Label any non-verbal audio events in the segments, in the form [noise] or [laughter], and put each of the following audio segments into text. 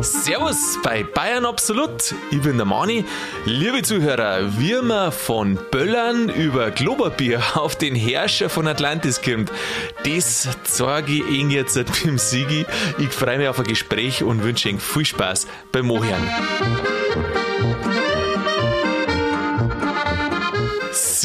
Servus bei Bayern Absolut. Ich bin der Mani. Liebe Zuhörer, wie man von Böllern über Globerbier [laughs] auf den Herrscher von Atlantis kommt, das zeige ich Ihnen jetzt dem Sigi. Ich freue mich auf ein Gespräch und wünsche Ihnen viel Spaß beim Mohian.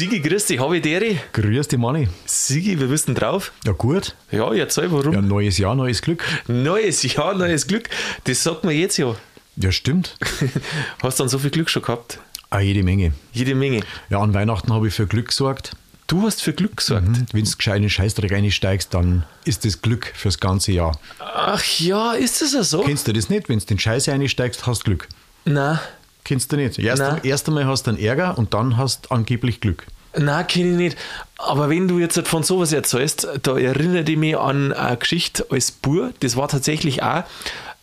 Sigi, grüß dich, habe ich Deri? Grüß dich, Manni. Sigi, wir wissen drauf? Ja, gut. Ja, erzähl, warum? Ja, neues Jahr, neues Glück. Neues Jahr, neues Glück. Das sagt man jetzt ja. Ja, stimmt. [laughs] Hast du dann so viel Glück schon gehabt? Ah, jede Menge. Jede Menge. Ja, an Weihnachten habe ich für Glück gesorgt. Du hast für Glück gesorgt. Mhm. Wenn du gescheit in den Scheißdreck einsteigst, dann ist das Glück fürs ganze Jahr. Ach ja, ist das ja so? Kennst du das nicht? Wenn du den Scheiß einsteigst, hast du Glück. Nein, Kennst du nicht? Erst, Nein. erst einmal hast du einen Ärger und dann hast du angeblich Glück. Nein, kenne ich nicht. Aber wenn du jetzt von sowas erzählst, da erinnere ich mich an eine Geschichte als Bur. Das war tatsächlich auch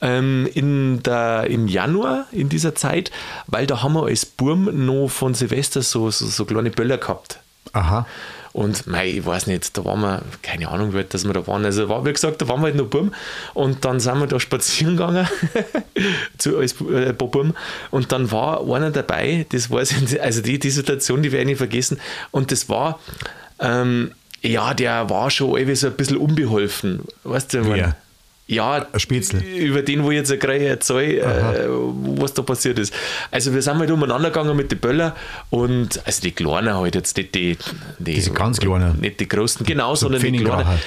ähm, in der, im Januar in dieser Zeit, weil da haben wir als Burm noch von Silvester so, so, so kleine Böller gehabt. Aha. Und mei, ich weiß nicht, da waren wir, keine Ahnung, wie dass wir da waren. Also war, wie gesagt, da waren wir halt noch Burm und dann sind wir da spazieren gegangen [laughs] zu als äh, und dann war einer dabei, das nicht, also die, die Situation, die ich nicht vergessen und das war, ähm, ja, der war schon irgendwie so ein bisschen unbeholfen, weißt du, ich mein? Ja, über den, wo ich jetzt gerade erzähle, äh, was da passiert ist. Also wir sind halt umeinander gegangen mit den Böller und also die Kleinen halt jetzt nicht die, die Diese ganz Kleinen. nicht die großen, genau, So sondern die. Kleinen.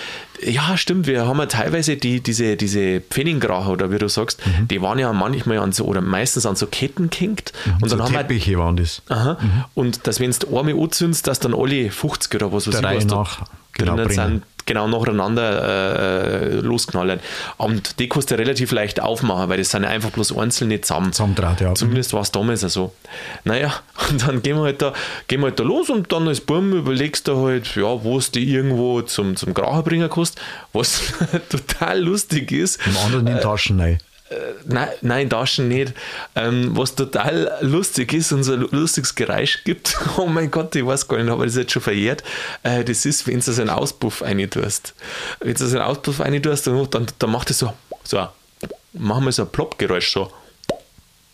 Ja, stimmt. Wir haben ja teilweise die, diese, diese Pfenniggracher, oder wie du sagst, Mhm. die waren ja manchmal an so, oder meistens an so Ketten gehängt. Und so dann haben wir, Teppiche waren das. aha, und dass wenn du einmal anzündst, dass dann alle 50 oder was weiß ich was nach, genau, sind, genau nacheinander äh, losknallen. Und die kannst du relativ leicht aufmachen, weil das sind ja einfach bloß einzelne zusammen. Zusammendraht, ja. Zumindest war es damals so. Naja, [laughs] und dann gehen wir halt da, gehen wir halt da los und dann als Burm überlegst du halt, ja, wo es die irgendwo zum, zum Gracher bringen kannst, was [laughs] total lustig ist. Im anderen in die Taschen rein. Nein, nein, Taschen nicht. Ähm, was total lustig ist und so ein lustiges Geräusch gibt, [laughs] oh mein Gott, ich weiß gar nicht, ich das jetzt schon verjährt. Äh, das ist, wenn du so einen Auspuff rein tust. Wenn du so einen Auspuff rein tust, dann, dann, dann macht es so, so, machen wir so ein Plopp-Geräusch so.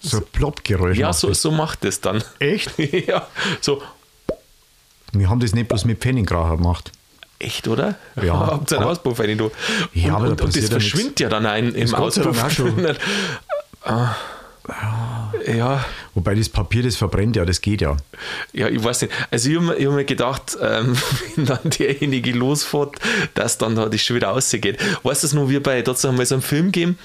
So ein Ploppgeräusch. Ja, so, so macht es dann. Echt? [laughs] ja, so. Wir haben das nicht bloß mit Pfenniggracher gemacht. Echt, oder? Ja. [laughs] Habt ihr einen Auspuff rein, du? Ja, aber und, da und, und das verschwindet ja dann ein, im Auspuff. Ja. Wobei das Papier, das verbrennt ja, das geht ja. Ja, ich weiß nicht. Also ich habe mir, hab mir gedacht, ähm, [laughs] wenn dann derjenige losfährt, dass dann da das schon wieder rausgeht. Weißt du es noch, wie bei, dazu haben wir so einen Film gegeben,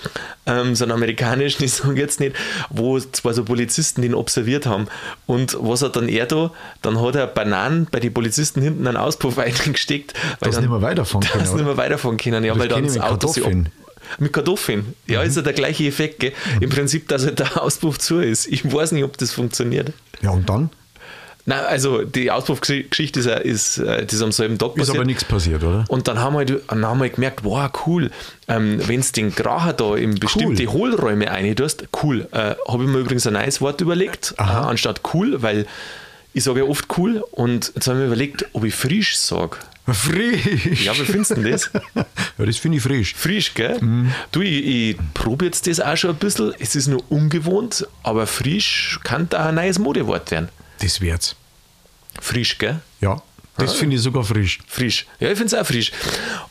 ähm, so einen amerikanischen, [laughs] ich sage jetzt nicht, wo zwei so Polizisten den observiert haben. Und was hat dann er da? Dann hat er Bananen bei den Polizisten hinten einen Auspuff [laughs] eingesteckt. weil Dass dann, nicht mehr weiterfahren können, sie nicht mehr weiterfahren können, ja, Das weil dann das Auto. Mit Kartoffeln. Ja, ist ja der gleiche Effekt, gell? Im Prinzip, dass halt der Auspuff zu ist. Ich weiß nicht, ob das funktioniert. Ja, und dann Nein, also die Auspuffgeschichte ist, ist, äh, ist am selben Tag ist aber nichts passiert, oder? Und dann haben wir, halt- dann haben wir gemerkt, wow, cool, ähm, wenn du den Gracher da in bestimmte Hohlräume reintust, cool. Äh, Habe ich mir übrigens ein neues Wort überlegt, äh, anstatt cool, weil ich sage ja oft cool und jetzt haben wir überlegt, ob ich frisch sage. Frisch! Ja, wie findest du denn das? [laughs] ja, das finde ich frisch. Frisch, gell? Du, ich, ich probe jetzt das auch schon ein bisschen. Es ist nur ungewohnt, aber frisch kann da ein neues Modewort werden. Das wär's. Frisch, gell? Ja, das finde ich sogar frisch. Frisch. Ja, ich finde es auch frisch.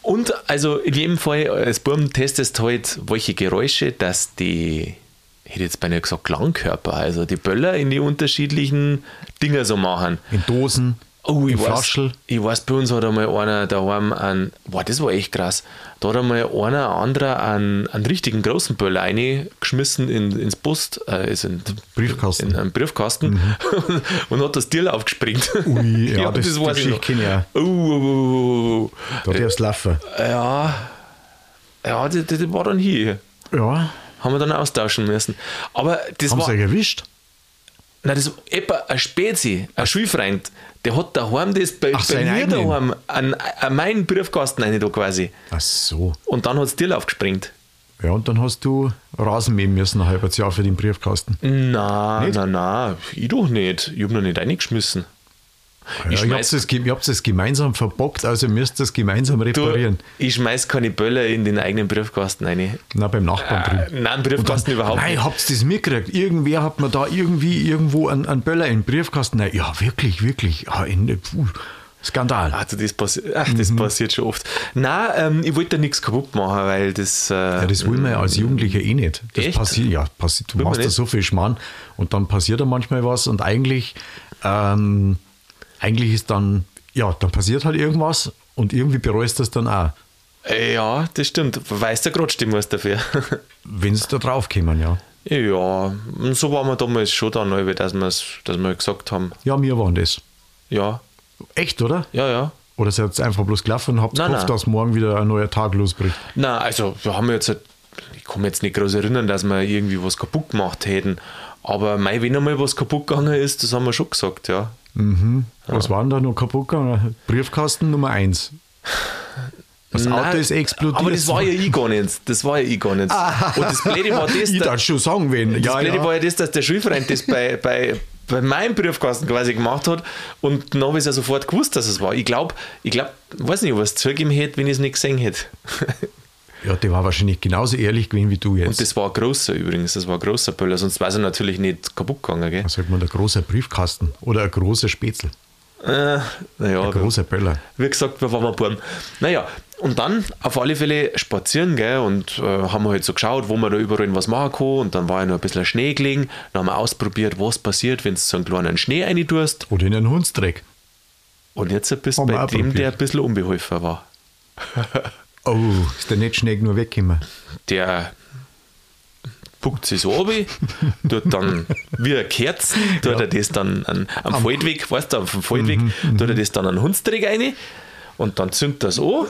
Und also in jedem Fall, als Burm testest halt, welche Geräusche, dass die, ich hätte jetzt beinahe gesagt, Klangkörper, also die Böller in die unterschiedlichen Dinger so machen. In Dosen, Oh, ich weiß, ich weiß, bei uns hat einmal einer daheim einen, boah, das war echt krass, da hat einmal einer anderer einen, einen richtigen großen Böller reingeschmissen in, ins Bus, äh, also in, Briefkasten. in einen Briefkasten [laughs] und hat das Tier aufgespringt. Ui, [laughs] ja, das- die weiß ich Geschichte noch. kenn ich auch. Oh, oh, oh, oh, Da darfst du laufen. oh. Ja, ja, das, das war dann hier. Ja, Haben wir dann austauschen müssen. Aber das haben war. sie euch erwischt? Nein, das war etwa ein Spezi, ein Schulfreund, der hat daheim das bei, Ach, bei mir eigenen? daheim an, an meinen Briefkasten rein da quasi. Ach so. Und dann hat das Tier aufgespringt. Ja, und dann hast du Rasen mähen müssen, ein halbes Jahr für den Briefkasten. Na, Nicht? na, na, ich doch nicht. Ich habe noch nicht reingeschmissen. Ja, ich schmeiß- hab's das, ge- gemeinsam verbockt, also müsst ihr das gemeinsam Du, reparieren. ich schmeiß keine Böller in den eigenen Briefkasten rein. Na, beim Nachbarn Äh, drüben. nein, Briefkasten überhaupt Nein, nicht. habt ihr das mitgekriegt? Irgendwer hat mir da irgendwie irgendwo einen, einen Böller in den Briefkasten. Nein, ja, wirklich, wirklich. Ja, in, puh, Skandal. Also das, passi Ach, Mhm. das passiert schon oft. Nein, ähm, ich wollte da nichts kaputt machen, weil das. Äh, Ja, das will man ja als Jugendlicher eh nicht. Das Echt? passiert, ja, passiert, du Will machst da so viel Schmarrn und dann passiert da manchmal was und eigentlich, ähm, eigentlich ist dann, ja, dann passiert halt irgendwas und irgendwie bereust du das dann auch, äh, ja, das stimmt. Weiß der Grotsch, muss dafür. [laughs] wenn sie da drauf kommen, ja. ja, so waren wir damals schon dann, neu, dass, wir's- dass wir gesagt haben, Ja, wir waren das. ja, Echt, oder? ja, ja. Oder seid ihr einfach bloß gelaufen und habt Nein, gehofft, nein. dass morgen wieder ein neuer Tag losbricht? Na, also wir haben jetzt, halt- ich kann mich jetzt nicht groß erinnern, dass wir irgendwie was kaputt gemacht hätten. Aber mei, wenn einmal was kaputt gegangen ist, das haben wir schon gesagt, ja. Was war denn da noch kaputt gegangen? Briefkasten Nummer 1. Das Auto Nein, ist explodiert. Aber das war ja ich gar nicht. Das war ja ich gar nicht. Und das Blöde war das, [laughs] ich da- darf schon sagen, wen. das Ja, Blöde ja. war ja das, dass der Schulfreund das bei, bei, bei meinem Briefkasten quasi gemacht hat und dann habe ich es ja sofort gewusst, dass es war. Ich glaube, ich glaube, weiß nicht, ob er es zugegeben hätte, wenn ich es nicht gesehen hätte. [laughs] ja, der war wahrscheinlich genauso ehrlich gewesen wie du jetzt. Und das war ein großer übrigens, das war ein großer Böller, sonst wäre er natürlich nicht kaputt gegangen, gell? Was sagt man, ein großer Briefkasten oder ein großer Spätzl? Äh, naja, Ein großer Böller. wie gesagt, wir waren mal Buben. Naja, und dann auf alle Fälle spazieren, gell, und äh, haben wir halt so geschaut, wo man da überall was machen kann. Und dann war ja noch ein bisschen Schnee gelegen. Dann haben wir ausprobiert, was passiert, wenn du so einen kleinen Schnee reintust. Oder in einen Hundsdreck. Und jetzt bist du bei dem, probiert. der ein bisschen unbeholfen war. [laughs] Oh, ist der nicht schnell nur weggekommen? Der puckt sich so runter, tut dann wie ein Kerzen, tut er das dann an, am Feldweg, weißt du, auf dem Feldweg, Mhm, tut er das dann an Hundsträg rein und dann zündet er es an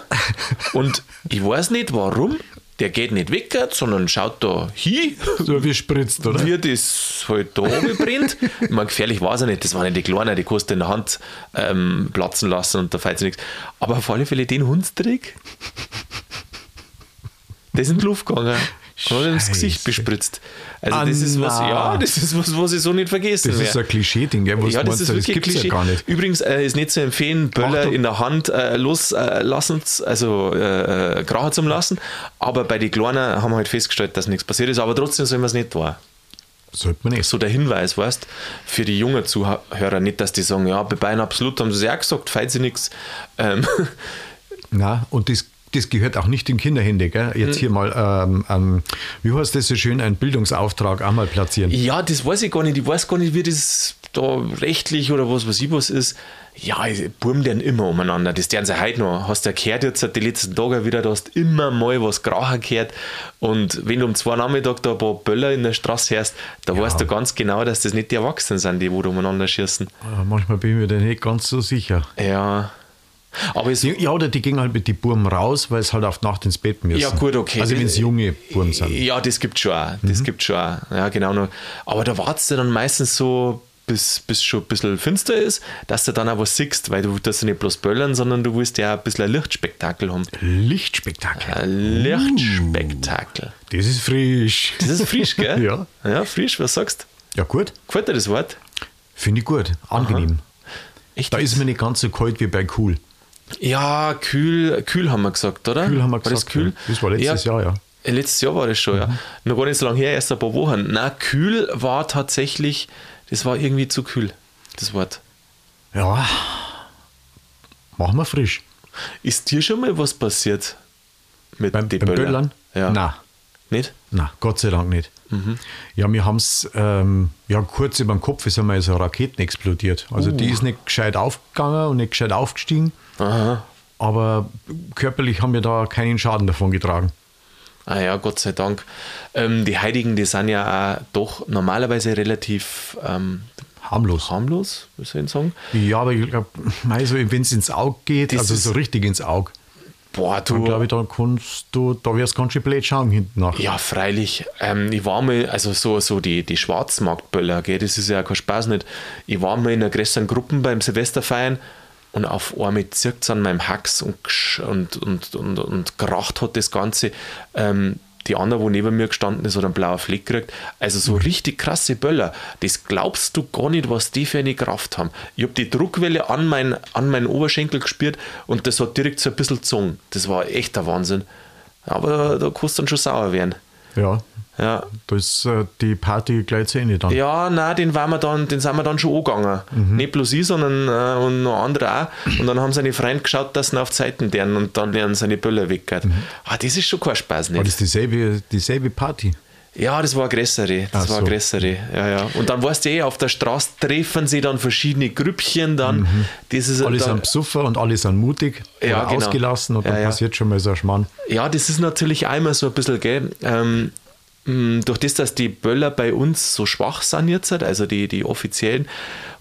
und ich weiß nicht warum, der geht nicht weg, sondern schaut da hin, So wie spritzt, oder? wie das halt da oben brennt. Ich meine, gefährlich war es ja nicht, das waren ja die Kleinen, die kannst du in der Hand ähm, platzen lassen und da fällt nichts. Aber auf alle Fälle den Hundsträg, der ist in die Luft gegangen. Und [laughs] hat ins Gesicht bespritzt. Also Ah, das ist was, ja, das ist was, was ich so nicht vergessen Das ist werde. ein Klischee-Ding? Was Ja, das ist wirklich gibt's Klischee. ja gar nicht. Übrigens äh, ist nicht zu empfehlen, Böller Achtung. in der Hand äh, loslassen, also äh, äh, krachen zum lassen. Aber bei den Kleinen haben wir halt festgestellt, dass nichts passiert ist. Aber trotzdem soll man es nicht tun. Sollte man nicht. So der Hinweis, weißt für die jungen Zuhörer, nicht, dass die sagen, ja, bei Bayern absolut haben sie ja auch gesagt, fällt sie nichts. Ähm, [laughs] Na, und das, das gehört auch nicht in Kinderhände, gell? Jetzt Hm. hier mal, ähm, ähm, wie heißt das so schön, einen Bildungsauftrag auch mal platzieren. ja, das weiß ich gar nicht. Ich weiß gar nicht, wie das da rechtlich oder was weiß ich was ist. Ja, Buben deren immer umeinander. Das deren sie heute noch. Hast du ja gehört jetzt die letzten Tage wieder, da hast immer mal was Krachen gehört. Und wenn du um zwei Nachmittag da ein paar Böller in der Straße hörst, da weißt du ganz genau, dass das nicht die Erwachsenen sind, die wo da umeinander schießen. Ah, Manchmal bin ich mir da nicht ganz so sicher. Ja. Aber es, ja, oder die gehen halt mit den Burm raus, weil es halt auf Nacht ins Bett müssen. Ja, gut, okay. Also wenn es junge Burm sind. Ja, das gibt schon auch. Das gibt schon auch. Ja, genau. Noch. Aber da wartest du dann meistens so, bis, bis schon ein bisschen finster ist, dass du dann auch was siehst, weil du das nicht bloß böllern, sondern du willst ja ein bisschen ein Lichtspektakel haben. Lichtspektakel. Ein Lichtspektakel. Das ist frisch. Das ist frisch, gell? [laughs] Ja. Ja, frisch, was sagst du? Ja, gut. Gefällt dir das Wort? Finde ich gut. Angenehm. Echt? Da ist mir nicht ganz so kalt wie bei Cool. Ja, kühl, kühl haben wir gesagt, oder? Kühl haben wir war gesagt. Das kühl? ja. Das war letztes Jahr, ja. Äh, Letztes Jahr war das schon, Mhm. ja. Noch gar nicht so lange her, erst ein paar Wochen. Na, kühl war tatsächlich, das war irgendwie zu kühl, das Wort. Ja. Machen wir frisch. Ist dir schon mal was passiert mit Beim, den beim Böllern? Böllern? Ja. Nein. Nicht? Na, Gott sei Dank nicht. Ja, wir haben es, ähm, ja, kurz über den Kopf ist einmal so eine Raketen explodiert. Also die ist nicht gescheit aufgegangen und nicht gescheit aufgestiegen. Aha. Aber körperlich haben wir da keinen Schaden davon getragen. Ah ja, Gott sei Dank. Ähm, die Heiligen, die sind ja auch doch normalerweise relativ ähm, Harmlos. harmlos, soll ich sagen? Ja, aber ich glaube, also, wenn es ins Auge geht, Das also so richtig ins Auge, Boah, du. glaube ich, da kannst du, da wirst du ganz schön blöd schauen hinten nach. Ja, freilich. Ähm, ich war mal, also so, so die, die Schwarzmarktböller, gell, das ist ja kein Spaß nicht. Ich war mal in einer größeren Gruppe beim Silvesterfeiern und auf einmal zirkt es an meinem Hax und, und, und, und, und kracht hat das Ganze. Ähm, die andere, wo neben mir gestanden ist, hat einen blauen Fleck gekriegt. Also so richtig krasse Böller. Das glaubst du gar nicht, was die für eine Kraft haben. Ich habe die Druckwelle an, mein, an meinen Oberschenkel gespürt und das hat direkt so ein bisschen gezogen. Das war echt der Wahnsinn. Aber da kannst du dann schon sauer werden. Ja, Ja, da ist äh, die Party gleich zu Ende dann. ja, nein, den, waren wir dann, den sind wir dann schon angegangen. Nicht bloß ich, sondern äh, und noch andere auch. Und dann haben seine Freunde geschaut, dass sie auf die Seiten deren und dann werden seine Böller weggehört. Ah, das ist schon kein Spaß, War nicht? das dieselbe, dieselbe Party? Ja, das war größere. Das Ach war so. größere. Ja, ja. Und dann weißt du eh, auf der Straße treffen sie dann verschiedene Grüppchen dann. Das ist Alle dann, sind besoffen und alle sind mutig Ja, oder genau. ausgelassen und dann Ja, ja. passiert schon mal so ein Schmarrn. Ja, das ist natürlich einmal so ein bisschen, gell, ähm, mh, durch das, dass die Böller bei uns so schwach sind jetzt, also die, die offiziellen,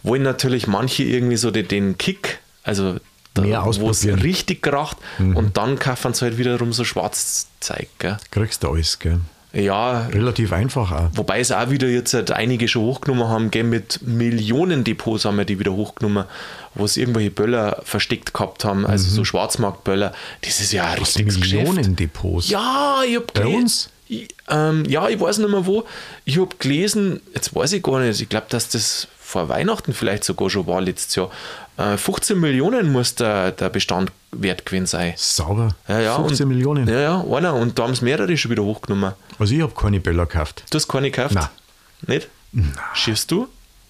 wollen natürlich manche irgendwie so den, den Kick, also da, wo es richtig kracht und dann kaufen sie halt wiederum so Schwarzzeug. Gell. Kriegst du alles, gell? Ja, Relativ einfach auch. Wobei es auch wieder jetzt halt einige schon hochgenommen haben, gell, mit Millionen Depots haben wir die wieder hochgenommen, wo es irgendwelche Böller versteckt gehabt haben, also so Schwarzmarktböller. Das ist ja ein richtiges Geschäft. Millionen-Depots. Ja, ich hab Bei gele- uns? Ich, ähm, ja, ich weiß nicht mehr wo. Ich habe gelesen, jetzt weiß ich gar nicht, ich glaube, dass das vor Weihnachten vielleicht sogar schon war letztes Jahr. Äh, 15 Millionen muss der, der Bestand wert gewesen sein. Sauber. Ja, ja, 15 und, Millionen. Ja, ja, einer. Und da haben es mehrere schon wieder hochgenommen. Also ich habe keine Böller gekauft. Du hast keine gekauft? Nein. Nicht? Schießt du?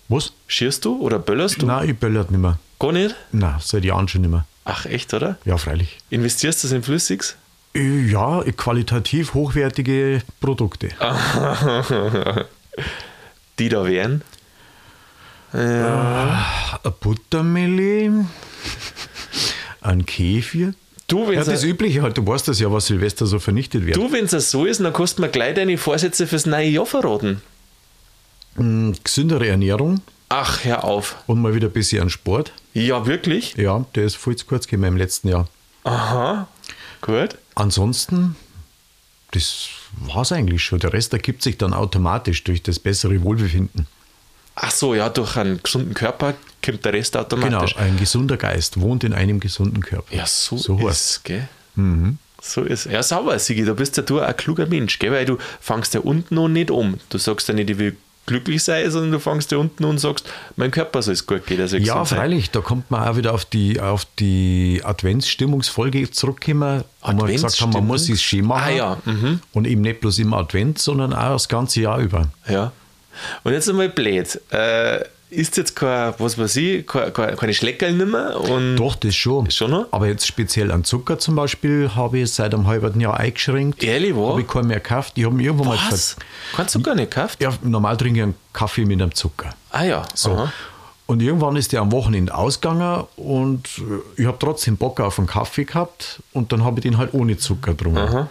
Was? Schießt du oder böllerst du? Nein, ich böllert nicht mehr. Gar nicht? Nein, seit Jahren schon nicht mehr. Ach, echt, oder? Ja, freilich. Investierst du das in Flüssiges? Äh, Ja, qualitativ hochwertige Produkte. [laughs] Die da wären? Ein Buttermilch, ein Kefir. Du, wenn Ja, es das Übliche halt. Du weißt das ja, was Silvester so vernichtet wird. du, wenn's so ist, dann kannst du mir gleich deine Vorsätze fürs neue Jahr verraten. Mm, Gesündere Ernährung Ach, hör auf. und mal wieder ein bisschen an Sport. Ja, wirklich? Ja, der ist viel zu kurz gekommen im letzten Jahr. Aha. Gut. Ansonsten, das war es eigentlich schon. Der Rest ergibt sich dann automatisch durch das bessere Wohlbefinden. Ach so, ja, durch einen gesunden Körper kommt der Rest Genau, automatisch. ein gesunder Geist wohnt in einem gesunden Körper. Ja, so, So ist heißt's. gell? So ist Ja, sauber, Sigi, da bist ja du ein kluger Mensch, gell? Weil du fangst ja unten noch nicht um. Du sagst ja nicht, ich will glücklich sein, sondern du fangst ja unten und sagst, mein Körper soll es gut gehen. Soll Ja, gesund sein. freilich, da kommt man auch wieder auf die, auf die Adventsstimmungsfolge zurückkommen, wo wir gesagt haben, man muss es schön machen. Ah, ja, mhm. Und eben nicht bloß im Advent, sondern auch das ganze Jahr über. Ja. Und jetzt einmal blöd. Äh, ist jetzt kein, was weiß ich, kein, kein, keine Schleckerl nimmer? Und Doch, das schon. Schon noch? Aber jetzt speziell an Zucker zum Beispiel habe ich seit einem halben Jahr eingeschränkt. Ehrlich, wo? Habe ich keinen mehr gekauft. Ich habe mir irgendwann mal was? ver- Kannst du gar nicht gekauft? Ja, normal trinke ich einen Kaffee mit einem Zucker. Ah ja. So. Aha. Und irgendwann ist der am Wochenende ausgegangen und äh, ich habe trotzdem Bock auf einen Kaffee gehabt und dann habe ich den halt ohne Zucker getrunken. Aha.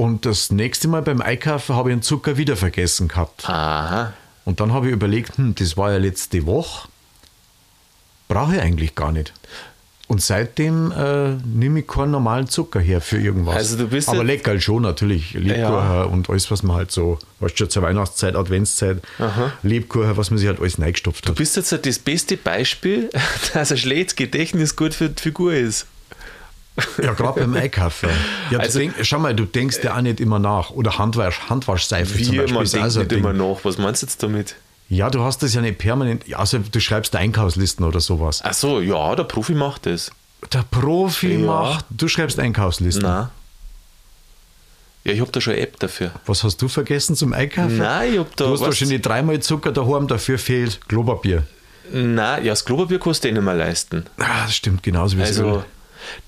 Und das nächste Mal beim Einkaufen habe ich den Zucker wieder vergessen gehabt. Aha. Und dann habe ich überlegt, hm, das war ja letzte Woche, brauche ich eigentlich gar nicht. Und seitdem äh, nehme ich keinen normalen Zucker her für irgendwas. Also du bist Aber ja- lecker schon natürlich. Lebkuchen und alles, was man halt so, weißt du, schon zur Weihnachtszeit, Adventszeit, Lebkuchen, was man sich halt alles reingestopft Du hat. bist jetzt halt das beste Beispiel, [laughs] dass ein schlechtes Gedächtnis gut für die Figur ist. Ja, gerade beim [laughs] Einkaufen. Ja, Also- denk, schau mal, du denkst ja auch nicht immer nach. Oder Handwasch, Handwaschseife zum Wie Beispiel. man denkt so ein nicht immer nach. Was meinst du jetzt damit? Ja, du hast das ja nicht permanent. Ja, also du schreibst Einkaufslisten oder sowas. Ach so, ja, der Profi macht das. Der Profi Ja. macht, du schreibst Einkaufslisten. Nein. Ja, ich habe da schon eine App dafür. Was hast du vergessen zum Einkaufen? Nein, ich hab da Du hast wahrscheinlich dreimal Zucker daheim, dafür fehlt Klopapier. Nein, ja, das Klopapier kannst du eh nicht mehr leisten. Ah, das stimmt genauso wie Also, Öl.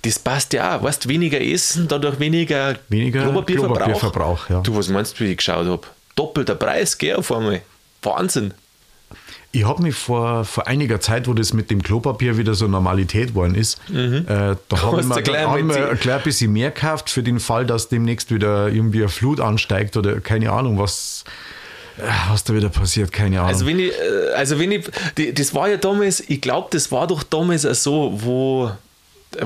Das passt ja auch. Weißt weniger essen, dadurch weniger, Weniger Klopapierverbrauch. Klopapierverbrauch, ja. Du, was meinst du, wie ich geschaut habe? Doppelter Preis, gell, auf einmal. Wahnsinn. Ich habe mich vor, vor einiger Zeit, wo das mit dem Klopapier wieder so Normalität geworden ist, äh, da habe [laughs] ich mir, gleich ein klein bisschen mehr gekauft für den Fall, dass demnächst wieder irgendwie eine Flut ansteigt oder keine Ahnung, was, äh, was da wieder passiert, keine Ahnung. Also wenn ich, äh, also wenn ich, das war ja damals, ich glaube, das war doch damals auch so, wo,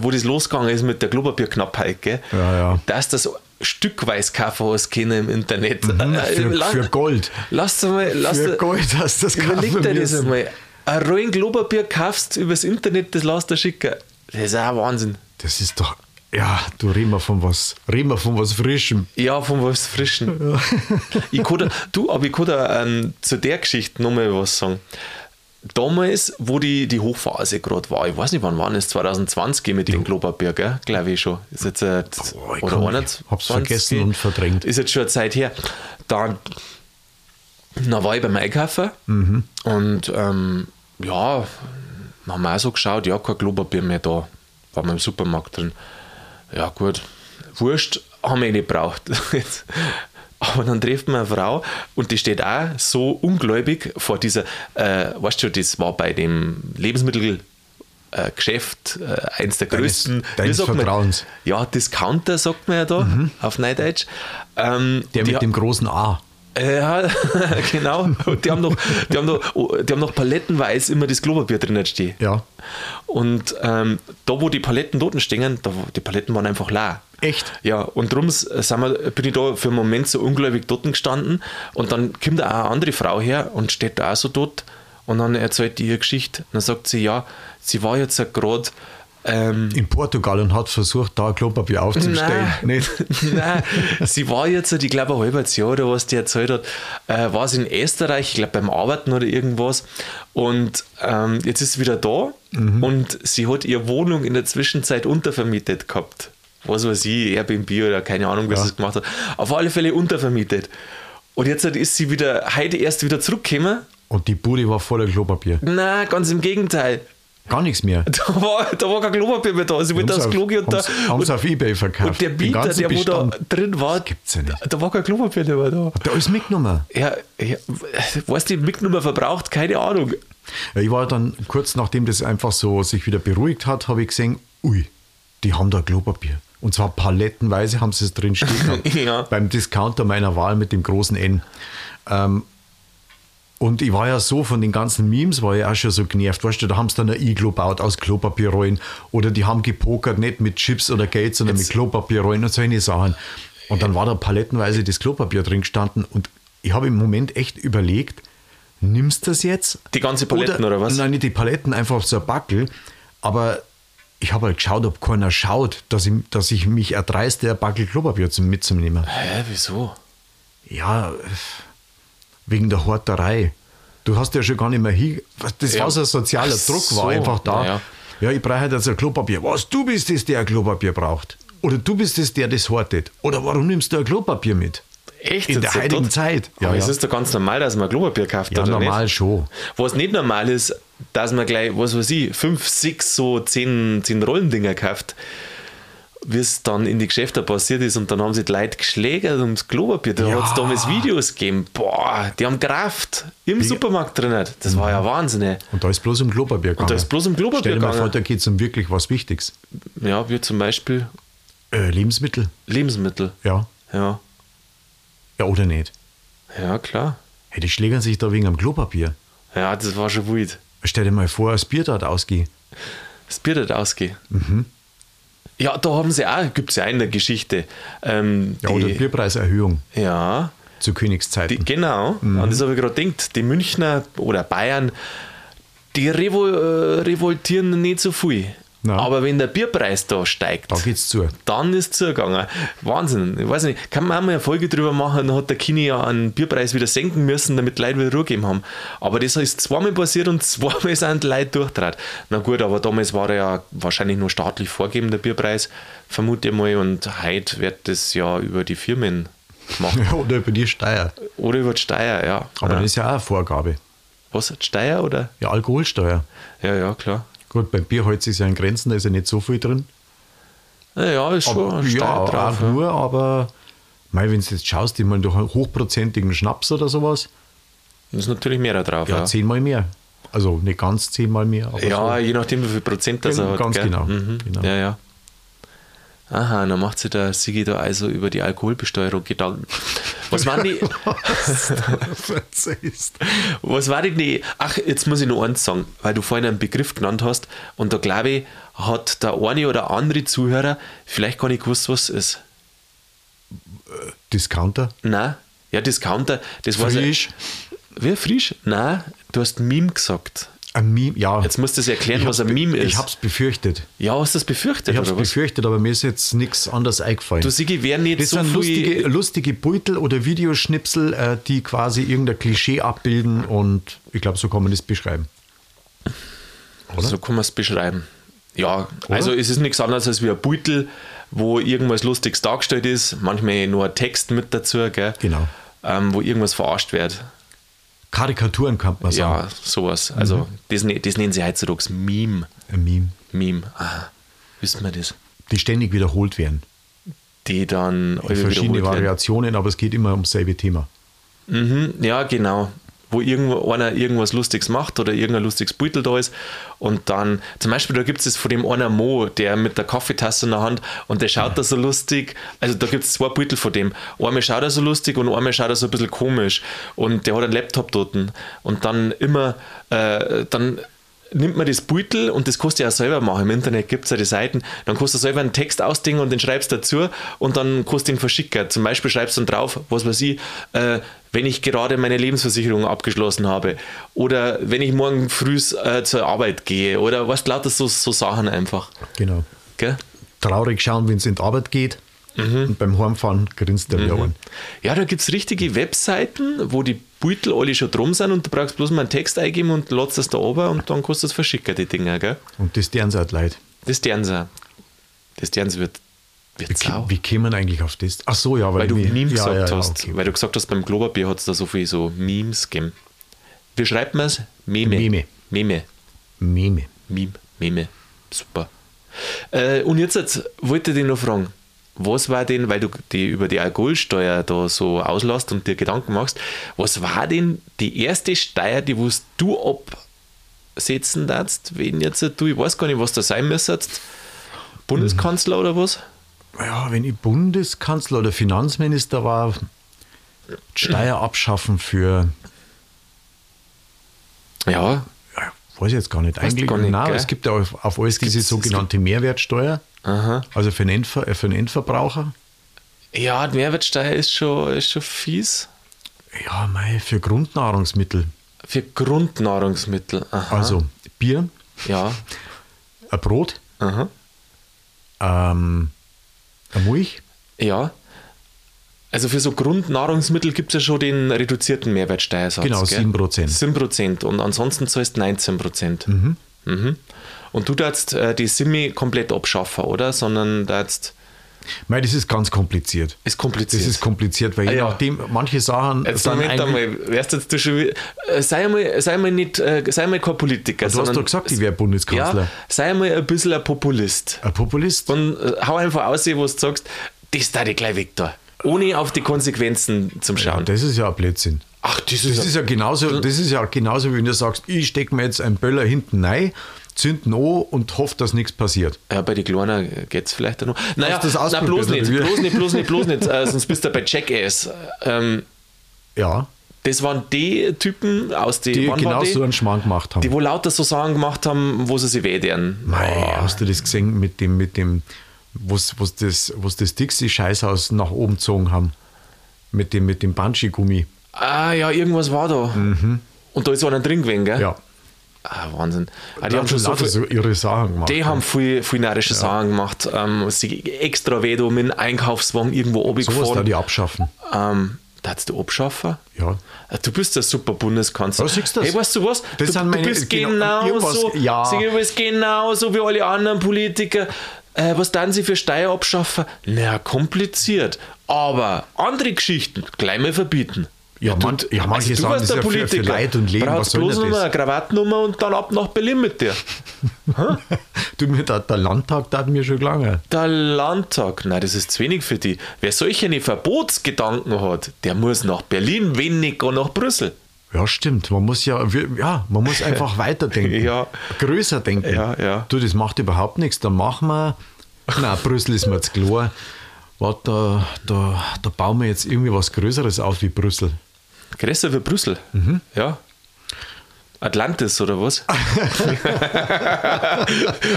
wo das losgegangen ist mit der Klopapierknappheit, gell? Ja, ja. Dass das stückweise kaufen hast können im Internet. Äh, Mhm, für, la- für Gold. Lass mal, lass Für Gold hast du das Überleg dir das einmal. Ein rollen Klopapier kaufst übers Internet, das lässt du schicken. Das ist auch Wahnsinn. Das ist doch Ja, du reden wir von was, reden wir von was Frischem. Ja, von was Frischen. ich kann da, du, aber ich kann da ähm, zu der Geschichte nochmal was sagen. Damals, wo die, die Hochphase gerade war, ich weiß nicht, wann war es, 2020 mit dem Klopapier, gell? glaube ich schon. Ist jetzt, äh, Boah, ich oder kann- 21, hab's vergessen und verdrängt. Ist jetzt schon eine Zeit her. Dann, dann war ich beim Einkaufen Mhm. und ähm, ja, dann haben wir auch so geschaut, ja, kein Klopapier mehr da. War wir im Supermarkt drin. Ja, gut, Wurscht haben wir eh nicht gebraucht. [laughs] Aber dann trifft man eine Frau und die steht auch so ungläubig vor dieser, äh, weißt du, das war bei dem Lebensmittel. äh, Geschäft, äh, eins der Deines- größten deines wie sagt man? Vertrauens. Ja, Discounter sagt man ja da auf Neudeutsch. Ähm, Der mit dem großen A. ja, [laughs] genau. Und die haben noch, die haben noch, die haben noch palettenweise immer das Klopapier drin stehen. Ja. Und ähm, da, wo die Paletten dort stehen, da, die Paletten waren einfach leer. Echt? Ja, und darum sind wir, bin ich da für einen Moment so ungläubig dort gestanden. Und dann kommt da auch eine andere Frau her und steht da auch so dort. Und dann erzählt die ihre Geschichte. Und dann sagt sie, ja, sie war jetzt gerade. Ähm, In Portugal und hat versucht, da Klopapier aufzustellen. Nein, Nicht? [laughs] Nein, sie war jetzt, ich glaube, ein halbes Jahr oder was die erzählt hat, äh, war sie in Österreich, ich glaube beim Arbeiten oder irgendwas. Und ähm, jetzt ist sie wieder da und sie hat ihre Wohnung in der Zwischenzeit untervermietet gehabt. Was weiß ich, Airbnb oder keine Ahnung, was Ja. sie es gemacht hat. Auf alle Fälle untervermietet. Und jetzt ist sie wieder, heute erst wieder zurückgekommen. Und die Bude war voller Klopapier. Nein, ganz im Gegenteil. Gar nichts mehr. [laughs] Da war, da war kein Klopapier mehr da. Sie wollte aufs Klo gehen und da. haben's und- auf Ebay verkauft. Und der Bieter, der wo da drin war, Das gibt's ja nicht. Da, da war kein Klopapier mehr da. Der alles mitgenommen? Ja, ja was die Mitnummer verbraucht, keine Ahnung. Ja, ich war dann kurz nachdem das einfach so sich wieder beruhigt hat, habe ich gesehen, ui, die haben da Klopapier. Und zwar palettenweise haben sie es drin stehen. [laughs] Ja. Beim Discounter meiner Wahl mit dem großen N. Ähm, und ich war ja so von den ganzen Memes, war ich auch schon so genervt. Weißt du, da haben sie dann ein Iglo gebaut aus Klopapierrollen. Oder die haben gepokert, nicht mit Chips oder Geld, sondern Jetzt- mit Klopapierrollen und solche Sachen. Und dann war da palettenweise das Klopapier drin gestanden. Und ich habe im Moment echt überlegt, nimmst du das jetzt? Die ganze Paletten oder was? Nein, nicht die Paletten, einfach so ein Backel. Aber ich habe halt geschaut, ob keiner schaut, dass ich, dass ich mich erdreiste, ein Backel Klopapier mitzunehmen. Hä, wieso? Ja, wegen der Horterei. Du hast ja schon gar nicht mehr hin. Das Ja. war so ein sozialer Ach Druck, so, war einfach da. ja. Ja, ich brauche jetzt ein Klopapier. Was, du bist es, der ein Klopapier braucht? Oder du bist es, der das hortet? Oder warum nimmst du ein Klopapier mit? Echt? In der heutigen? Zeit. Ja, Aber es ja. ist doch ganz normal, dass man Klopapier kauft, Ja, normal nicht? schon. Was nicht normal ist, dass man gleich, was weiß ich, fünf, sechs, so zehn, zehn Rollendinger kauft, wie es dann in die Geschäfte passiert ist und dann haben sie die Leute geschlägert ums Klopapier. Da Ja. hat es damals Videos gegeben. Boah, die haben Kraft im Supermarkt drin. Das war ja Wahnsinn. ey. Und da ist bloß um Klopapier gegangen. da ist bloß um Klopapier Stell dir mal vor, da geht es um wirklich was Wichtiges. Ja, wie zum Beispiel Äh, Lebensmittel. Lebensmittel. Ja. Ja, Ja, oder nicht? ja klar. Hey, die schlägern sich da wegen am Klopapier. Ja, das war schon wild. Stell dir mal vor, das Bier dort ausgeht. Das Bier nicht ausgehen. Mhm. Ja, da haben sie auch, gibt es ja auch in der Geschichte. Ähm, Ja, oder die, Bierpreiserhöhung ja, zu die, Königszeiten. genau. An das habe ich gerade gedacht. Die Münchner oder Bayern, die revol äh, revoltieren nicht so viel. Nein. Aber wenn der Bierpreis da steigt, da geht's zu. dann ist es zugegangen. Wahnsinn. Ich weiß nicht, kann man auch mal eine Folge drüber machen, dann hat der Kini ja einen Bierpreis wieder senken müssen, damit die Leute wieder Ruhe gegeben haben. Aber das ist zweimal passiert und [laughs] zweimal sind die Leute durchtrat. Na gut, aber damals war er ja wahrscheinlich nur staatlich vorgegeben, der Bierpreis, vermute ich mal. Und heute wird das ja über die Firmen gemacht. [laughs] oder über die Steuer. Oder über die Steuer, ja. Aber ja. das ist ja auch eine Vorgabe. Was, Steuer oder? Ja, Alkoholsteuer. Ja, ja, klar. Gut, beim Bier hält sich ja in Grenzen, da ist ja nicht so viel drin. Ja, ist schon Aber, ja, drauf. auch Ja. nur, aber mei, wenn du jetzt schaust, ich meine, durch einen hochprozentigen Schnaps oder sowas, Da ist natürlich mehr da drauf. ja, Ja, zehnmal mehr. Also nicht ganz zehnmal mehr, Ja, so. je nachdem, wie viel Prozent das er hat. ganz genau, Mhm. genau. Ja, ja. Aha, dann macht sich der Sigi da also über die Alkoholbesteuerung Gedanken. Was waren die? Verzeihst. [laughs] was war denn die? Ach, jetzt muss ich noch eins sagen, weil du vorhin einen Begriff genannt hast und da glaube ich, hat der eine oder andere Zuhörer vielleicht gar nicht gewusst, was es ist. Discounter, Nein, ja, Discounter, das war frisch. Wie frisch? Nein, du hast Meme gesagt. Ein Meme, ja. Jetzt musst du es erklären, was hab's ein Meme ist. Ich habe es befürchtet. ja, hast du das befürchtet, Ich habe es oder was? befürchtet, aber mir ist jetzt nichts anderes eingefallen. Du, Sigi, wären nicht das so sind lustige, lustige Beutel oder Videoschnipsel, äh, die quasi irgendein Klischee abbilden und ich glaube, so kann man das beschreiben. So kann man es beschreiben. Ja, also es ist nichts anderes als wie ein Beutel, wo irgendwas Lustiges dargestellt ist, manchmal nur ein Text mit dazu, gell? Genau. Ähm, wo irgendwas verarscht wird. Karikaturen kann man sagen. Ja, sowas. Also das, ne- das nennen sie heutzutage Meme. Ein Meme, Meme. Ah, wissen wir das? die ständig wiederholt werden. Die dann Verschiedene wiederholt werden. Variationen, aber es geht immer ums selbe Thema. Mhm, ja, genau. Wo irgendwo einer irgendwas Lustiges macht oder irgendein lustiges Beutel da ist und dann, zum Beispiel, da gibt es von dem einer Mo, der mit der Kaffeetasse in der Hand und der schaut da so lustig, also da gibt es zwei Beutel von dem. Einmal schaut er so lustig und einmal schaut er so ein bisschen komisch und der hat einen Laptop dort und dann immer, äh, dann nimmt man das Beutel und das kannst du ja selber machen. Im Internet gibt es ja die Seiten. Dann kannst du selber einen Text ausdenken und den schreibst dazu und dann kannst du ihn verschicken. Zum Beispiel schreibst du dann drauf, was weiß ich, äh, wenn ich gerade meine Lebensversicherung abgeschlossen habe oder wenn ich morgen früh äh, zur Arbeit gehe oder was lauter so, so Sachen einfach. Genau. Gell? Traurig schauen, wenn es in die Arbeit geht. Mhm. Und beim Heimfahren grinst der wieder an. Ja, da gibt es richtige Webseiten, wo die Beutel alle schon drum sind und du brauchst bloß mal einen Text eingeben und lädst das da oben und dann kannst du es verschicken, die Dinger. Gell? Und das deren halt leid. Das deren sie. Das deren sie wird Wie, wie käme man eigentlich auf das? Ach so, ja, weil, Weil du Meme ja, gesagt ja, ja, hast. okay. Weil du gesagt hast, beim Klopapier hat es da so viel so Memes gegeben. Wie schreibt man es? Meme. Meme. Meme. Meme. Meme. Meme. Super. Äh, und jetzt, jetzt wollte ich dich noch fragen, was war denn, weil du die über die Alkoholsteuer da so auslässt und dir Gedanken machst, was war denn die erste Steuer, die was du absetzen darfst, wenn jetzt du, ich weiß gar nicht, was da sein müsste, Bundeskanzler oder was? Ja, wenn ich Bundeskanzler oder Finanzminister war, Steuer abschaffen für, Ja, ja, weiß ich jetzt gar nicht. Eigentlich, gar nicht, nein, es gibt ja auf, auf alles diese sogenannte Mehrwertsteuer, aha. also für den, Endver, äh, für den Endverbraucher. Ja, die Mehrwertsteuer ist schon, ist schon fies. Ja, mei, für Grundnahrungsmittel. Für Grundnahrungsmittel. Aha. Also Bier, Ja. ein Brot, Aha. ähm, Milch, Ja. Also für so Grundnahrungsmittel gibt es ja schon den reduzierten Mehrwertsteuersatz. Genau, gell? 7%. 7% und ansonsten zahlst 19%. Mhm. Und du darfst äh, die Simi komplett abschaffen, oder? Sondern darfst. Mei, das ist ganz kompliziert. Ist kompliziert. Das ist kompliziert, weil Ah, je ja. nachdem, manche Sachen Jetzt sind Moment einmal, wärst jetzt du schon wieder, äh, sei mal, sei mal nicht, äh, sei mal kein Politiker, Du hast doch gesagt, ich wäre Bundeskanzler. ja, sei mal ein bisschen ein Populist. Ein Populist? Und äh, hau einfach aus, wo du sagst, das da ich gleich weg da. Ohne auf die Konsequenzen Ja, Schauen. das ist ja ein Blödsinn. Ach, das Das ist ja genauso, das ist ja genauso, wie wenn du sagst, ich stecke mir jetzt einen Böller hinten rein, zünd ihn an und hoffe, dass nichts passiert. Ja, bei den Kleinen geht es vielleicht noch. Naja, das nein, bloß nicht, bloß nicht, bloß nicht, bloß nicht, äh, sonst bist du bei Jackass. Ähm, Ja, das waren die Typen aus den, die genau die? so einen Schmarrn gemacht haben. die wo lauter so Sachen gemacht haben, wo sie sich wehdern. Mei, hast du das gesehen mit dem, mit dem, was, was das, was das dickste Scheißhaus nach oben gezogen haben? Mit dem, mit dem Bungee-Gummi. Ah, ja, irgendwas war da. Und da ist einer drin gewesen, gell? Mhm. Ja. Ah, Wahnsinn. Ah, die haben schon so viel, so ihre Sachen gemacht. Die haben viel, viel närrische Sachen gemacht. Ähm, sie extra da mit dem Einkaufswagen irgendwo oben da gefahren. die abschaffen. Ähm, darfst du abschaffen? Ja. Ah, Du bist der super Bundeskanzler. Ja, siehst du das? Hey, weißt du was? Das du, meine- du bist genau, genauso, ja. Du bist genauso wie alle anderen Politiker. Äh, was dann sie für Steuer abschaffen? Na, kompliziert. Aber andere Geschichten gleich mal verbieten. Ja, du- man- ja, manche du sagen, das der ist ja für- für Politiker. Leid und Leben, was Brauchst soll bloß noch eine Krawattennummer und dann ab nach Berlin mit dir. [laughs] Du, mir da, der Landtag tat mir schon lange. Der Landtag, nein, das ist zu wenig für die. Wer solche Verbotsgedanken hat, der muss nach Berlin, wenn nicht gar nach Brüssel. Ja, stimmt. Man muss ja, ja, man muss einfach [laughs] weiterdenken. Ja. Größer denken. Ja, ja. Du, das macht überhaupt nichts. Dann machen wir. Na, Brüssel ist mir zu klar. Warte, da, da, da bauen wir jetzt irgendwie was Größeres auf wie Brüssel. Größer wie Brüssel. Mhm. Ja. Atlantis oder was? [laughs]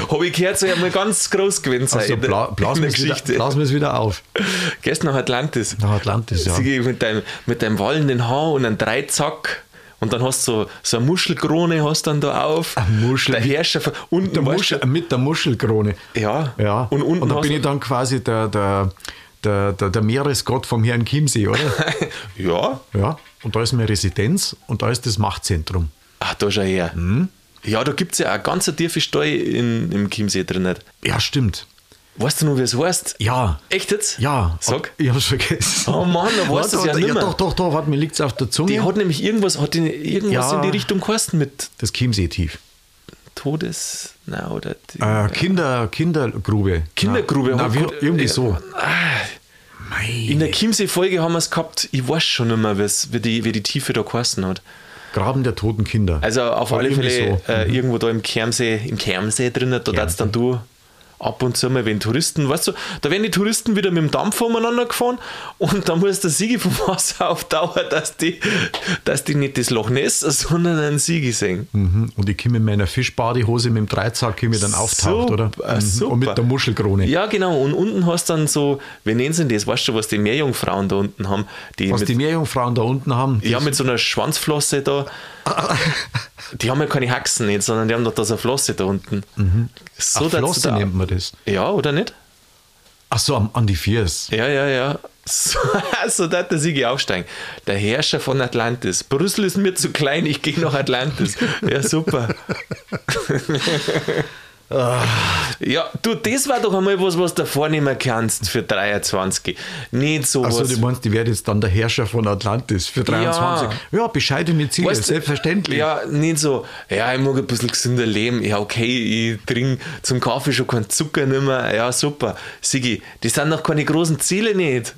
Habe ich gehört, soll ja mal ganz groß gewesen sein Also bla, blasen wir es wieder, auf. Gehst nach Atlantis. Nach Atlantis, ja. Sieh, mit, deinem, mit deinem wallenden Haar und einem Dreizack Und dann hast du so, so eine Muschelkrone hast dann da auf. Eine Muschel. Der Herrscher von unten. Der Muschel, mit der Muschelkrone. Ja. Ja. Und unten da hast bin ich dann quasi der, der, der, der, der Meeresgott vom Herrn Chiemsee, oder? [laughs] ja. ja. Und da ist meine Residenz und da ist das Machtzentrum. Ach, da schau her. Hm? Ja, da gibt es ja auch ganz eine tiefe Steu in, im Chiemsee drin. Nicht? Ja, stimmt. Weißt du noch, wie es heißt? Ja. Echt jetzt? Ja. Sag. Ich hab's vergessen. Oh Mann, da weißt du's ja Warte, nimmer. Doch, doch, doch, warte, mir liegt's auf der Zunge. Die hat nämlich irgendwas, hat die irgendwas Ja. in die Richtung geheißen mit das Chiemsee-Tief. Todes. Na, oder die, Äh, Kinder, Kindergrube. Kindergrube. Na, wie, gut- irgendwie äh, so. Ah, in der Chiemsee-Folge haben wir es gehabt, ich weiß schon nicht mehr, wie die, wie die Tiefe da geheißen hat. Graben der toten Kinder. Also auf Oder alle Fälle so. Mhm. äh, irgendwo da im Kermsee, im Kermsee drin, da darfst dann du ab und zu mal, wenn Touristen, weißt du, da werden die Touristen wieder mit dem Dampf umeinander gefahren und da muss der Sigi vom Wasser auf Dauer, dass die, dass die nicht das Loch Ness, sondern einen Sigi sehen. Mhm. Und ich komme in meiner Fischbadehose mit dem Dreizack, mir dann auftaucht, oder? Mhm. super. Und mit der Muschelkrone. Ja, genau. Und unten hast du dann so, wie nennen sie das? Weißt du, was die Meerjungfrauen da unten haben? Die Was mit, die Meerjungfrauen da unten haben. ja, mit so einer Schwanzflosse da. Die haben ja keine Haxen nicht, sondern die haben doch da so eine Flosse da unten. So, Mhm. Ach, dass du Flosse da, nennt man das. Ja, oder nicht? Ach so, an die Viers. Ja, ja, ja. So, [laughs] so darf der Sigi aufsteigen. Der Herrscher von Atlantis. Brüssel ist mir zu klein, ich gehe nach Atlantis. Ja, super. [laughs] ja, du, das war doch einmal was, was du vornehmen kannst für 23. Nicht sowas. Also du meinst, die werden jetzt dann der Herrscher von Atlantis für 23. Ja, bescheidene Ziele, Weißt du, selbstverständlich. Ja, nicht so, ja, ich mag ein bisschen gesünder leben. Ja, okay, ich trinke zum Kaffee schon keinen Zucker nicht mehr. Ja, super. Sigi, das sind noch keine großen Ziele nicht.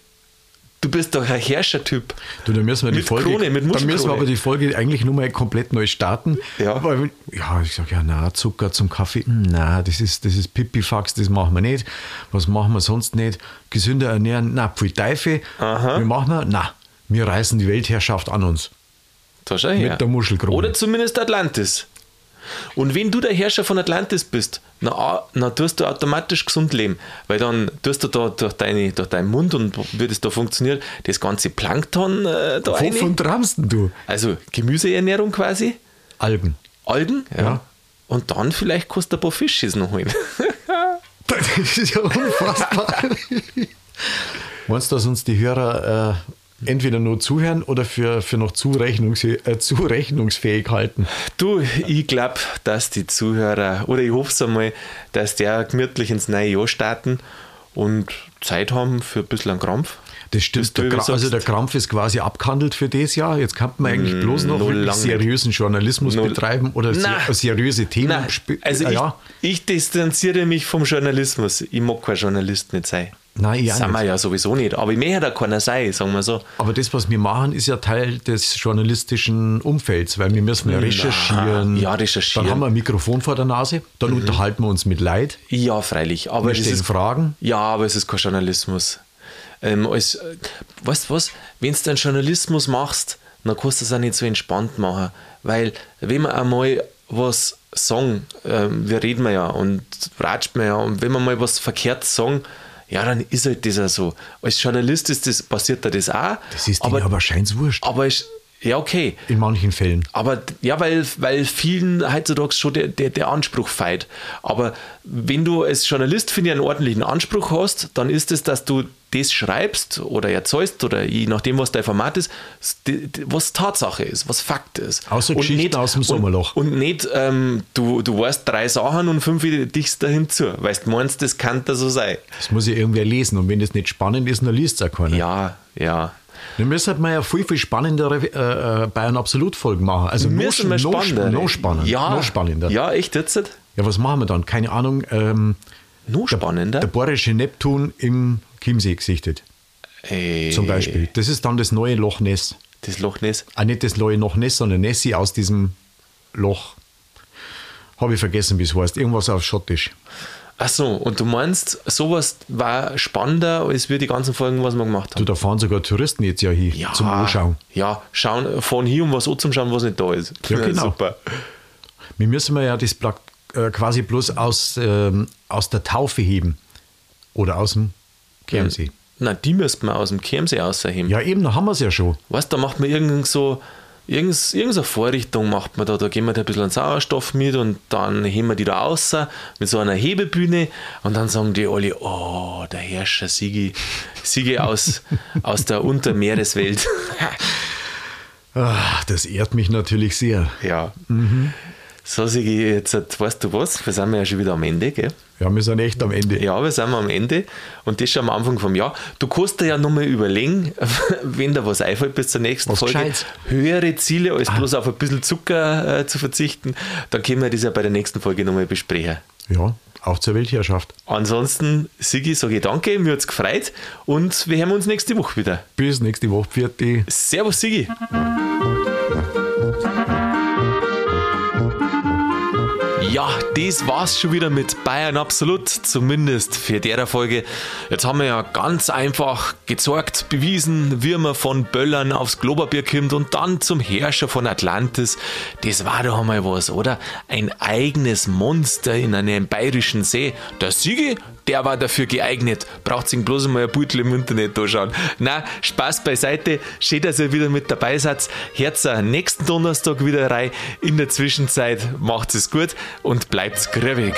Du bist doch ein Herrschertyp. Du, da müssen wir die Mit Folge, Krone, mit da müssen wir aber die Folge eigentlich nur mal komplett neu starten. Ja. Weil, ja, ich sage ja, na, Zucker zum Kaffee, hm, na, das ist, das ist Pipifax, das machen wir nicht. Was machen wir sonst nicht? Gesünder ernähren, na, pfui Teufel. Aha. Wie machen wir? Na, wir reißen die Weltherrschaft an uns. Da schau her. Mit der Muschelkrone. Oder zumindest Atlantis. Und wenn du der Herrscher von Atlantis bist, na, na tust du automatisch gesund leben, weil dann tust du da durch, deine, durch deinen Mund und wie das da funktioniert, das ganze Plankton äh, da rein. Wovon du? Also Gemüseernährung quasi, Algen. Algen, ja. Ja. Und dann vielleicht kannst du ein paar Fischis noch holen. [laughs] Das ist ja unfassbar. [laughs] Meinst du, dass uns die Hörer äh, entweder nur zuhören oder für, für noch zurechnungs äh, zurechnungsfähig halten? Du, ich glaube, dass die Zuhörer, oder ich hoffe es einmal, dass der gemütlich ins neue Jahr starten und Zeit haben für ein bisschen einen Krampf. Das stimmt. Der, Kra- sagst- also der Krampf ist quasi abgehandelt für das Jahr. Jetzt kann man eigentlich bloß noch nicht. seriösen Journalismus betreiben oder se Na. seriöse Themen. Nein, sp- also Ah, ich, ja. ich distanziere mich vom Journalismus. Ich mag kein Journalist nicht sein. Nein, ich auch Sind wir ja sowieso nicht. Aber ich möchte da keiner sein, sagen wir so. Aber das, was wir machen, ist ja Teil des journalistischen Umfelds, weil wir müssen ja recherchieren. ja, recherchieren. Mhm. Dann haben wir ein Mikrofon vor der Nase, dann unterhalten wir uns mit Leid. Ja, freilich. Aber Wir es stellen ist, Fragen. Ja, aber es ist kein Journalismus. Ähm, als, äh, weißt du was? Wenn du einen Journalismus machst, dann kannst du es auch nicht so entspannt machen. Weil, wenn man einmal was sagen, ähm, wir reden ja und ratscht man ja, und wenn man mal was verkehrt sagen, ja, dann ist halt das auch so. Als Journalist ist das, passiert da das auch. Das ist aber, aber, scheint's wurscht. aber ist, ja, okay. In manchen Fällen. Aber ja, weil, weil vielen heutzutage schon der, der, der Anspruch feit. Aber wenn du als Journalist, finde ich, einen ordentlichen Anspruch hast, dann ist es, dass du das schreibst oder erzählst oder je nachdem, was dein Format ist, was Tatsache ist, was Fakt ist. Außer Und Geschichten nicht- aus dem Sommerloch. Und, und nicht, ähm, du, du weißt drei Sachen und fünf dichst dahin zu, weil du meinst, das kann da so sein. Das muss ja irgendwer lesen. Und wenn das nicht spannend ist, dann liest es auch keiner. Ja, ja. Dann müsste man ja viel, viel spannendere äh, äh, Bayern Absolut-Folgen machen. Also noch, Müssen wir noch, spannender. noch spannender. Ja, Noch spannender. Ja, echt jetzt? Ja, was machen wir dann? Keine Ahnung. Ähm, Noch spannender? der bohrische Neptun im Chiemsee gesichtet, Ey, zum Beispiel. Das ist dann das neue Loch Ness. Das Loch Ness. Ah, nicht das neue Loch Ness, sondern Nessie aus diesem Loch. Habe ich vergessen, wie es heißt. Irgendwas auf Schottisch. Ach so, und du meinst, sowas war spannender als wir die ganzen Folgen, was wir gemacht Du, haben? da fahren sogar Touristen jetzt ja hin zum Anschauen. Ja, schauen, fahren hier, um was anzuschauen, was nicht da ist. Ja, genau. [laughs] Super. Wir müssen ja das äh, quasi bloß aus, ähm, aus der Taufe heben. Oder aus dem Kernsee. Na, die müsste man aus dem Chiemsee ausheben. Ja, eben, da haben wir es ja schon. Weißt du, da macht man irgend so, Irgends, irgendeine Vorrichtung macht man da. Da gehen wir da ein bisschen Sauerstoff mit und dann heben wir die da raus mit so einer Hebebühne und dann sagen die alle, oh, der Herrscher Sigi, Sigi aus, [laughs] aus der Untermeereswelt. Ach, das ehrt mich natürlich sehr. Ja. Mhm. So, Sigi, jetzt weißt du was, wir sind ja schon wieder am Ende, gell? Ja, wir sind echt am Ende. Ja, wir sind am Ende und das schon am Anfang vom Jahr. Du kannst dir ja nochmal überlegen, [laughs] wenn da was einfällt bis zur nächsten Was Folge, Gescheites. höhere Ziele, als bloß auf ein bisschen Zucker äh, zu verzichten, dann können wir das ja bei der nächsten Folge nochmal besprechen. Ja, auch zur Weltherrschaft. Ansonsten, Sigi, sage ich danke, mir hat es gefreut und wir hören uns nächste Woche wieder. Bis nächste Woche. Vierte. Servus, Sigi. Ja, das war's schon wieder mit Bayern Absolut, zumindest für der Folge. Jetzt haben wir ja ganz einfach gezeigt, bewiesen, wie man von Böllern aufs Globerbier kommt und dann zum Herrscher von Atlantis. Das war doch einmal was, oder? Ein eigenes Monster in einem bayerischen See. Der Siege, der war dafür geeignet. Braucht sich bloß mal ein Beutel im Internet anschauen. Na, Spaß beiseite. Schön, dass ihr wieder mit dabei seid. Herz nächsten Donnerstag wieder rein. In der Zwischenzeit macht es gut und bleibt grübig.